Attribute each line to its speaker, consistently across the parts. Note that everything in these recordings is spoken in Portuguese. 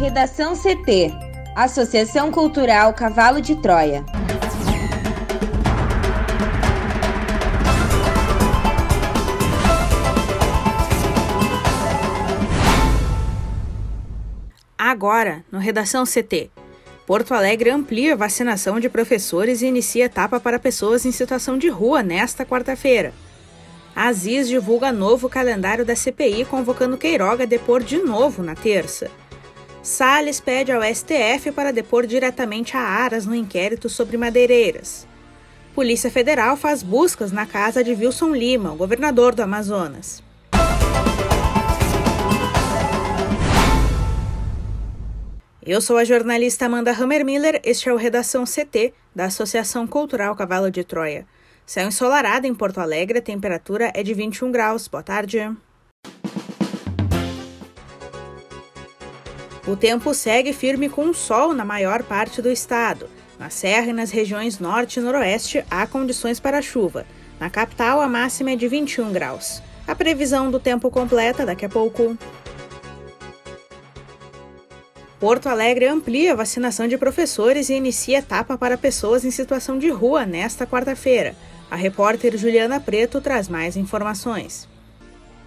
Speaker 1: Redação CT Associação Cultural Cavalo de Troia.
Speaker 2: Agora, no Redação CT. Porto Alegre amplia a vacinação de professores e inicia etapa para pessoas em situação de rua nesta quarta-feira. Aziz divulga novo calendário da CPI, convocando Queiroga a depor de novo na terça. Salles pede ao STF para depor diretamente a Aras no inquérito sobre madeireiras. Polícia Federal faz buscas na casa de Wilson Lima, o governador do Amazonas. Eu sou a jornalista Amanda Hammermiller, este é o Redação CT da Associação Cultural Cavalo de Troia. Céu ensolarado em Porto Alegre, a temperatura é de 21 graus. Boa tarde. O tempo segue firme com sol na maior parte do estado. Na Serra e nas regiões norte e noroeste há condições para chuva. Na capital, a máxima é de 21 graus. A previsão do tempo completa daqui a pouco. Porto Alegre amplia a vacinação de professores e inicia etapa para pessoas em situação de rua nesta quarta-feira. A repórter Juliana Preto traz mais informações.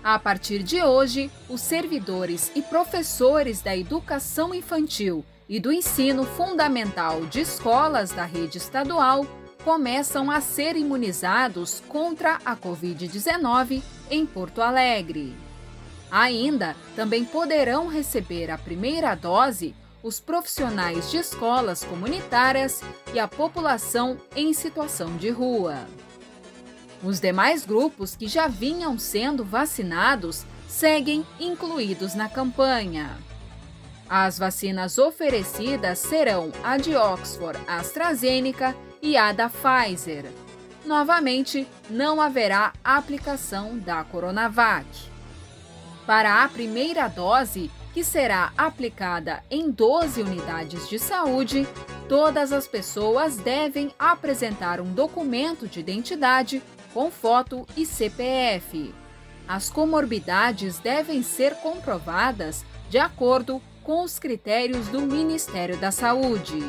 Speaker 3: A partir de hoje, os servidores e professores da educação infantil e do ensino fundamental de escolas da rede estadual começam a ser imunizados contra a Covid-19 em Porto Alegre. Ainda também poderão receber a primeira dose os profissionais de escolas comunitárias e a população em situação de rua. Os demais grupos que já vinham sendo vacinados seguem incluídos na campanha. As vacinas oferecidas serão a de Oxford AstraZeneca e a da Pfizer. Novamente, não haverá aplicação da Coronavac. Para a primeira dose, que será aplicada em 12 unidades de saúde, todas as pessoas devem apresentar um documento de identidade com foto e CPF. As comorbidades devem ser comprovadas de acordo com os critérios do Ministério da Saúde.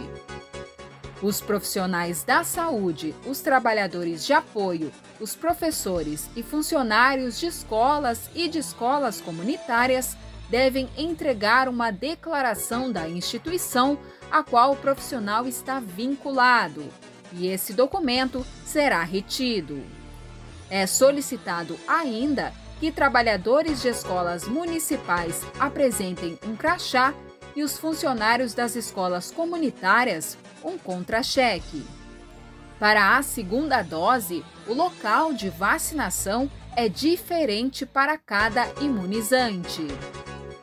Speaker 3: Os profissionais da saúde, os trabalhadores de apoio, os professores e funcionários de escolas e de escolas comunitárias devem entregar uma declaração da instituição a qual o profissional está vinculado, e esse documento será retido. É solicitado ainda que trabalhadores de escolas municipais apresentem um crachá e os funcionários das escolas comunitárias um contra-cheque. Para a segunda dose, o local de vacinação é diferente para cada imunizante.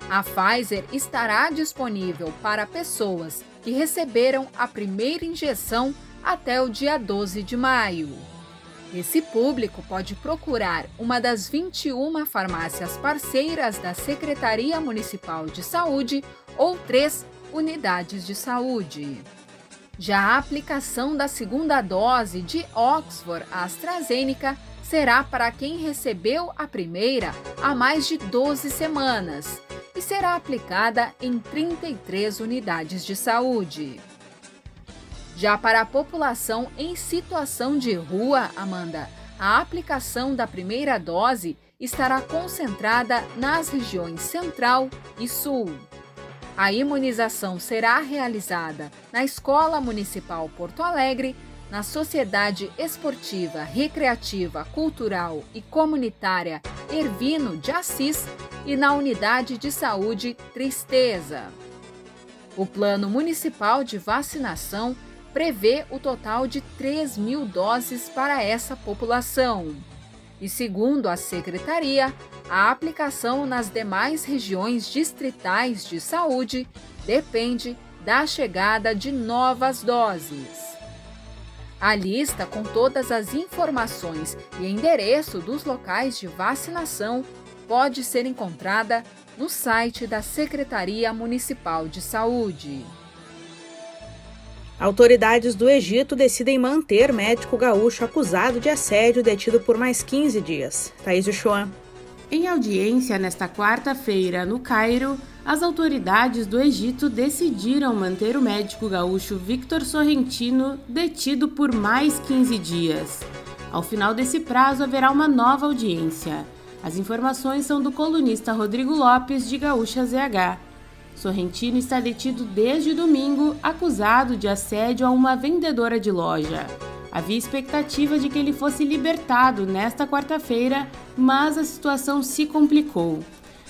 Speaker 3: A Pfizer estará disponível para pessoas que receberam a primeira injeção até o dia 12 de maio. Esse público pode procurar uma das 21 farmácias parceiras da Secretaria Municipal de Saúde ou três unidades de saúde. Já a aplicação da segunda dose de Oxford AstraZeneca será para quem recebeu a primeira há mais de 12 semanas e será aplicada em 33 unidades de saúde. Já para a população em situação de rua, Amanda, a aplicação da primeira dose estará concentrada nas regiões Central e Sul. A imunização será realizada na Escola Municipal Porto Alegre, na Sociedade Esportiva, Recreativa, Cultural e Comunitária Ervino de Assis e na Unidade de Saúde Tristeza. O Plano Municipal de Vacinação prevê o total de 3 mil doses para essa população. E segundo a Secretaria, a aplicação nas demais regiões distritais de saúde depende da chegada de novas doses. A lista com todas as informações e endereço dos locais de vacinação pode ser encontrada no site da Secretaria Municipal de Saúde.
Speaker 2: Autoridades do Egito decidem manter médico gaúcho acusado de assédio detido por mais 15 dias. Thaís Uchoan.
Speaker 4: Em audiência nesta quarta-feira no Cairo, as autoridades do Egito decidiram manter o médico gaúcho Victor Sorrentino detido por mais 15 dias. Ao final desse prazo, haverá uma nova audiência. As informações são do colunista Rodrigo Lopes, de Gaúcha ZH. Sorrentino está detido desde domingo, acusado de assédio a uma vendedora de loja. Havia expectativa de que ele fosse libertado nesta quarta-feira, mas a situação se complicou.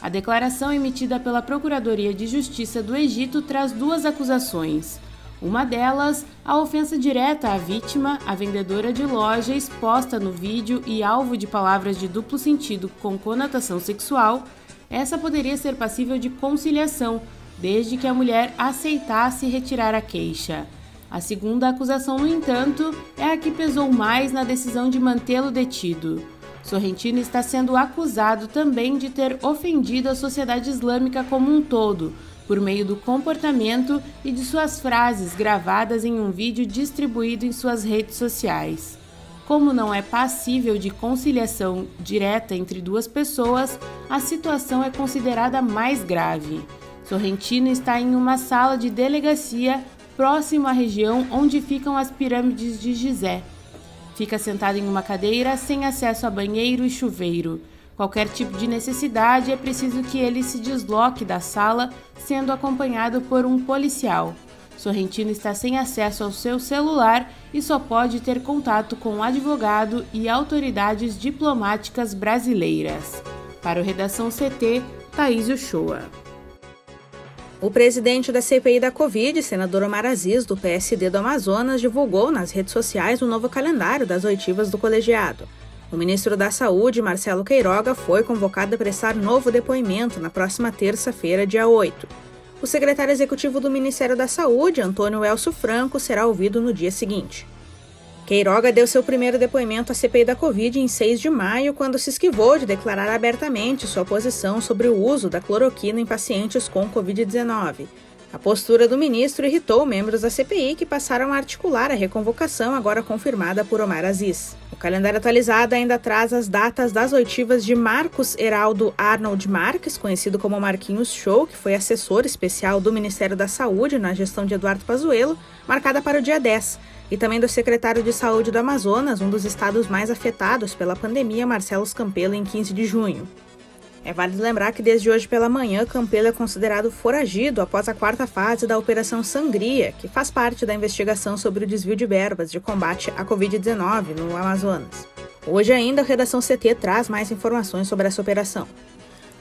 Speaker 4: A declaração emitida pela Procuradoria de Justiça do Egito traz duas acusações. Uma delas, a ofensa direta à vítima, a vendedora de loja exposta no vídeo e alvo de palavras de duplo sentido com conotação sexual. Essa poderia ser passível de conciliação, desde que a mulher aceitasse retirar a queixa. A segunda acusação, no entanto, é a que pesou mais na decisão de mantê-lo detido. Sorrentino está sendo acusado também de ter ofendido a sociedade islâmica como um todo, por meio do comportamento e de suas frases gravadas em um vídeo distribuído em suas redes sociais. Como não é passível de conciliação direta entre duas pessoas, a situação é considerada mais grave. Sorrentino está em uma sala de delegacia próximo à região onde ficam as pirâmides de Gizé. Fica sentado em uma cadeira sem acesso a banheiro e chuveiro. Qualquer tipo de necessidade é preciso que ele se desloque da sala, sendo acompanhado por um policial. Sorrentino está sem acesso ao seu celular e só pode ter contato com advogado e autoridades diplomáticas brasileiras. Para o Redação CT, Thaís Uchoa.
Speaker 2: O presidente da CPI da Covid, senador Omar Aziz, do PSD do Amazonas, divulgou nas redes sociais o um novo calendário das oitivas do colegiado. O ministro da Saúde, Marcelo Queiroga, foi convocado a prestar novo depoimento na próxima terça-feira, dia 8. O secretário executivo do Ministério da Saúde, Antônio Elcio Franco, será ouvido no dia seguinte. Queiroga deu seu primeiro depoimento à CPI da Covid em 6 de maio, quando se esquivou de declarar abertamente sua posição sobre o uso da cloroquina em pacientes com Covid-19. A postura do ministro irritou membros da CPI que passaram a articular a reconvocação, agora confirmada por Omar Aziz. Calendário atualizado ainda traz as datas das oitivas de Marcos Heraldo Arnold Marques, conhecido como Marquinhos Show, que foi assessor especial do Ministério da Saúde na gestão de Eduardo Pazuello, marcada para o dia 10 e também do secretário de Saúde do Amazonas, um dos estados mais afetados pela pandemia, Marcelo Campelo, em 15 de junho. É válido lembrar que desde hoje pela manhã, Campelo é considerado foragido após a quarta fase da Operação Sangria, que faz parte da investigação sobre o desvio de verbas de combate à Covid-19 no Amazonas. Hoje ainda, a Redação CT traz mais informações sobre essa operação.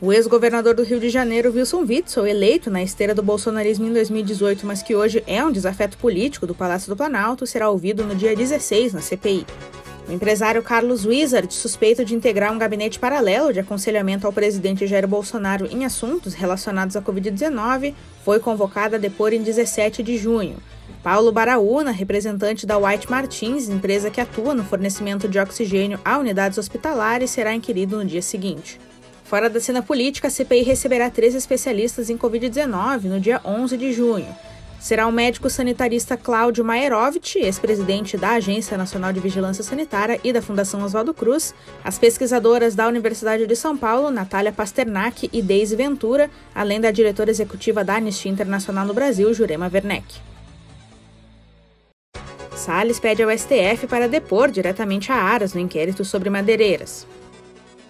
Speaker 2: O ex-governador do Rio de Janeiro, Wilson Witzel, eleito na esteira do bolsonarismo em 2018, mas que hoje é um desafeto político do Palácio do Planalto, será ouvido no dia 16 na CPI. O empresário Carlos Wizard, suspeito de integrar um gabinete paralelo de aconselhamento ao presidente Jair Bolsonaro em assuntos relacionados à Covid-19, foi convocado a depor em 17 de junho. Paulo Baraúna, representante da White Martins, empresa que atua no fornecimento de oxigênio a unidades hospitalares, será inquirido no dia seguinte. Fora da cena política, a CPI receberá três especialistas em Covid-19 no dia 11 de junho. Será o médico sanitarista Cláudio Maerovitch, ex-presidente da Agência Nacional de Vigilância Sanitária e da Fundação Oswaldo Cruz, as pesquisadoras da Universidade de São Paulo, Natália Pasternak e Deise Ventura, além da diretora executiva da Anistia Internacional no Brasil, Jurema Werneck. Salles pede ao STF para depor diretamente a Aras no inquérito sobre madeireiras.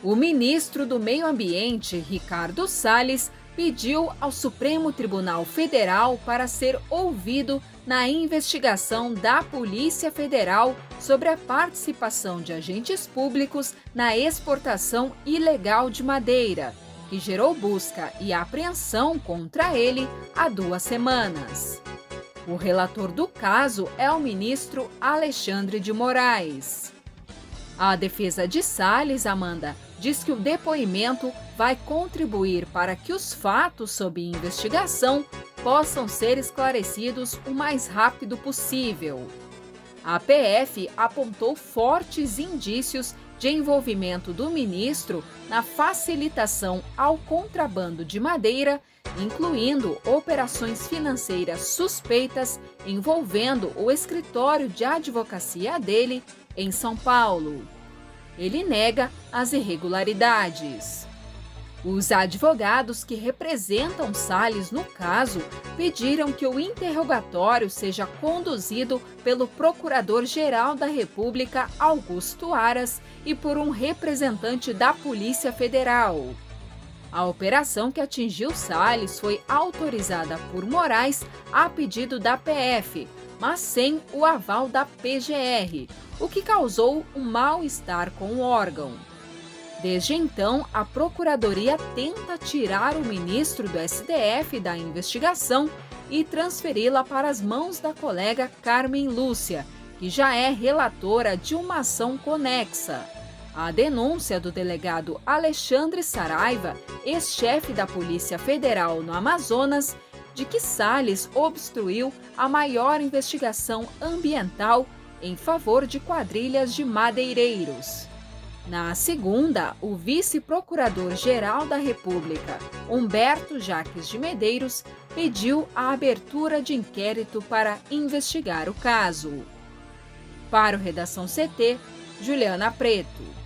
Speaker 3: O ministro do Meio Ambiente, Ricardo Salles, pediu ao Supremo Tribunal Federal para ser ouvido na investigação da Polícia Federal sobre a participação de agentes públicos na exportação ilegal de madeira, que gerou busca e apreensão contra ele há duas semanas. O relator do caso é o ministro Alexandre de Moraes. A defesa de Salles, Amanda, diz que o depoimento vai contribuir para que os fatos sob investigação possam ser esclarecidos o mais rápido possível. A PF apontou fortes indícios de envolvimento do ministro na facilitação ao contrabando de madeira, incluindo operações financeiras suspeitas envolvendo o escritório de advocacia dele em São Paulo ele nega as irregularidades. Os advogados que representam Salles no caso pediram que o interrogatório seja conduzido pelo Procurador-Geral da República, Augusto Aras, e por um representante da Polícia Federal. A operação que atingiu Salles foi autorizada por Moraes a pedido da PF, mas sem o aval da PGR, o que causou um mal-estar com o órgão. Desde então, a Procuradoria tenta tirar o ministro do STF da investigação e transferi-la para as mãos da colega Carmen Lúcia, que já é relatora de uma ação conexa. A denúncia do delegado Alexandre Saraiva, ex-chefe da Polícia Federal no Amazonas, de que Salles obstruiu a maior investigação ambiental em favor de quadrilhas de madeireiros. Na segunda, o vice-procurador-geral da República, Humberto Jaques de Medeiros, pediu a abertura de inquérito para investigar o caso. Para o Redação CT, Juliana Preto.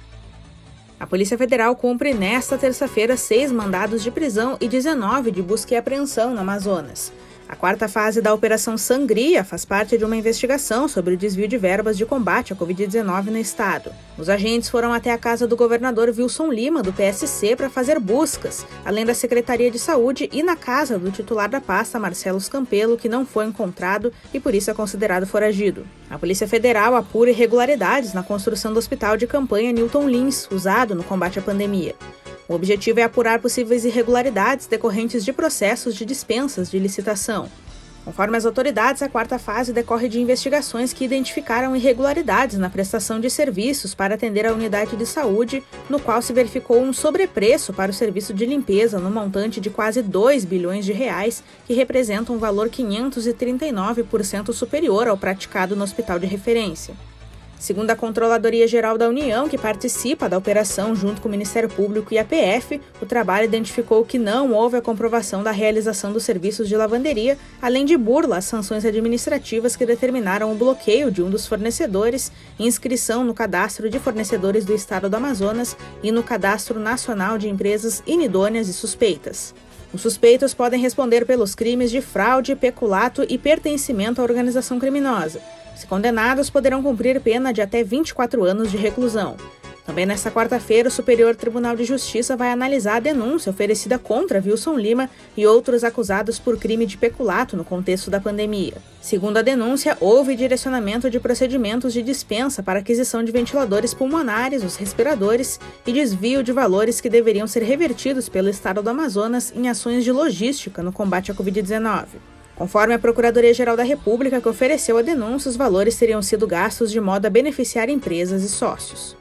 Speaker 2: A Polícia Federal cumpre nesta terça-feira seis mandados de prisão e 19 de busca e apreensão no Amazonas. A quarta fase da Operação Sangria faz parte de uma investigação sobre o desvio de verbas de combate à Covid-19 no estado. Os agentes foram até a casa do governador Wilson Lima, do PSC, para fazer buscas, além da Secretaria de Saúde e na casa do titular da pasta, Marcelo Campelo, que não foi encontrado e por isso é considerado foragido. A Polícia Federal apura irregularidades na construção do hospital de campanha Newton Lins, usado no combate à pandemia. O objetivo é apurar possíveis irregularidades decorrentes de processos de dispensas de licitação. Conforme as autoridades, a quarta fase decorre de investigações que identificaram irregularidades na prestação de serviços para atender a unidade de saúde, no qual se verificou um sobrepreço para o serviço de limpeza no montante de quase 2 bilhões de reais, que representa um valor 539% superior ao praticado no hospital de referência. Segundo a Controladoria Geral da União, que participa da operação junto com o Ministério Público e a PF, o trabalho identificou que não houve a comprovação da realização dos serviços de lavanderia, além de burla às sanções administrativas que determinaram o bloqueio de um dos fornecedores, inscrição no cadastro de fornecedores do Estado do Amazonas e no Cadastro Nacional de Empresas Inidôneas e Suspeitas. Os suspeitos podem responder pelos crimes de fraude, peculato e pertencimento à organização criminosa. Se condenados, poderão cumprir pena de até 24 anos de reclusão. Também nesta quarta-feira, o Superior Tribunal de Justiça vai analisar a denúncia oferecida contra Wilson Lima e outros acusados por crime de peculato no contexto da pandemia. Segundo a denúncia, houve direcionamento de procedimentos de dispensa para aquisição de ventiladores pulmonares, os respiradores, e desvio de valores que deveriam ser revertidos pelo Estado do Amazonas em ações de logística no combate à Covid-19. Conforme a Procuradoria-Geral da República que ofereceu a denúncia, os valores teriam sido gastos de modo a beneficiar empresas e sócios.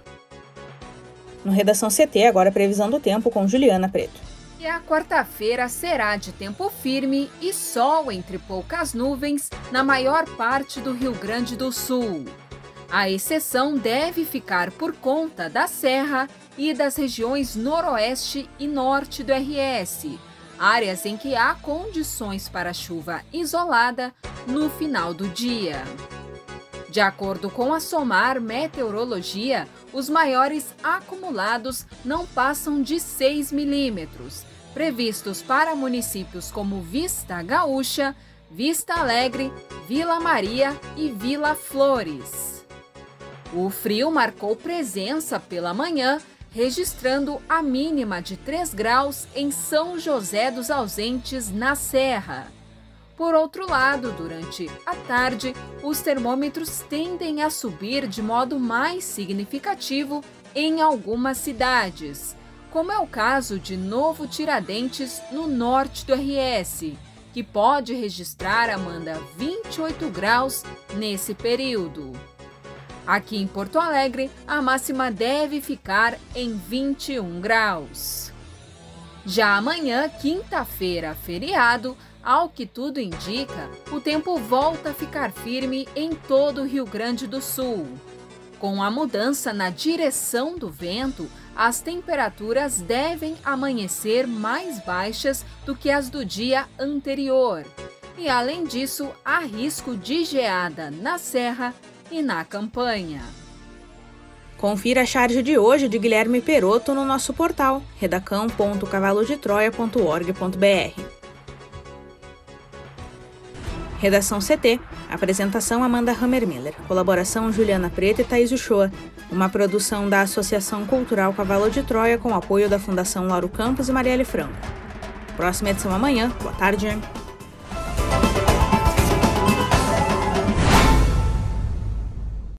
Speaker 2: No Redação CT, agora previsão do tempo com Juliana Preto.
Speaker 3: E a quarta-feira será de tempo firme e sol entre poucas nuvens na maior parte do Rio Grande do Sul. A exceção deve ficar por conta da Serra e das regiões noroeste e norte do RS, áreas em que há condições para chuva isolada no final do dia. De acordo com a SOMAR Meteorologia, os maiores acumulados não passam de 6 milímetros, previstos para municípios como Vista Gaúcha, Vista Alegre, Vila Maria e Vila Flores. O frio marcou presença pela manhã registrando a mínima de 3 graus em São José dos Ausentes, na Serra. Por outro lado, durante a tarde, os termômetros tendem a subir de modo mais significativo em algumas cidades, como é o caso de Novo Tiradentes, no norte do RS, que pode registrar, Amanda, 28 graus nesse período. Aqui em Porto Alegre, a máxima deve ficar em 21 graus. Já amanhã, quinta-feira, feriado, ao que tudo indica, o tempo volta a ficar firme em todo o Rio Grande do Sul. Com a mudança na direção do vento, as temperaturas devem amanhecer mais baixas do que as do dia anterior. E além disso, há risco de geada na serra e na campanha.
Speaker 2: Confira a charge de hoje de Guilherme Peroto no nosso portal redacão.cavalodetroia.org.br. Redação CT. Apresentação Amanda Hammermiller. Colaboração Juliana Preta e Thaís Uchoa. Uma produção da Associação Cultural Cavalo de Troia com apoio da Fundação Lauro Campos e Marielle Franco. Próxima edição amanhã. Boa tarde.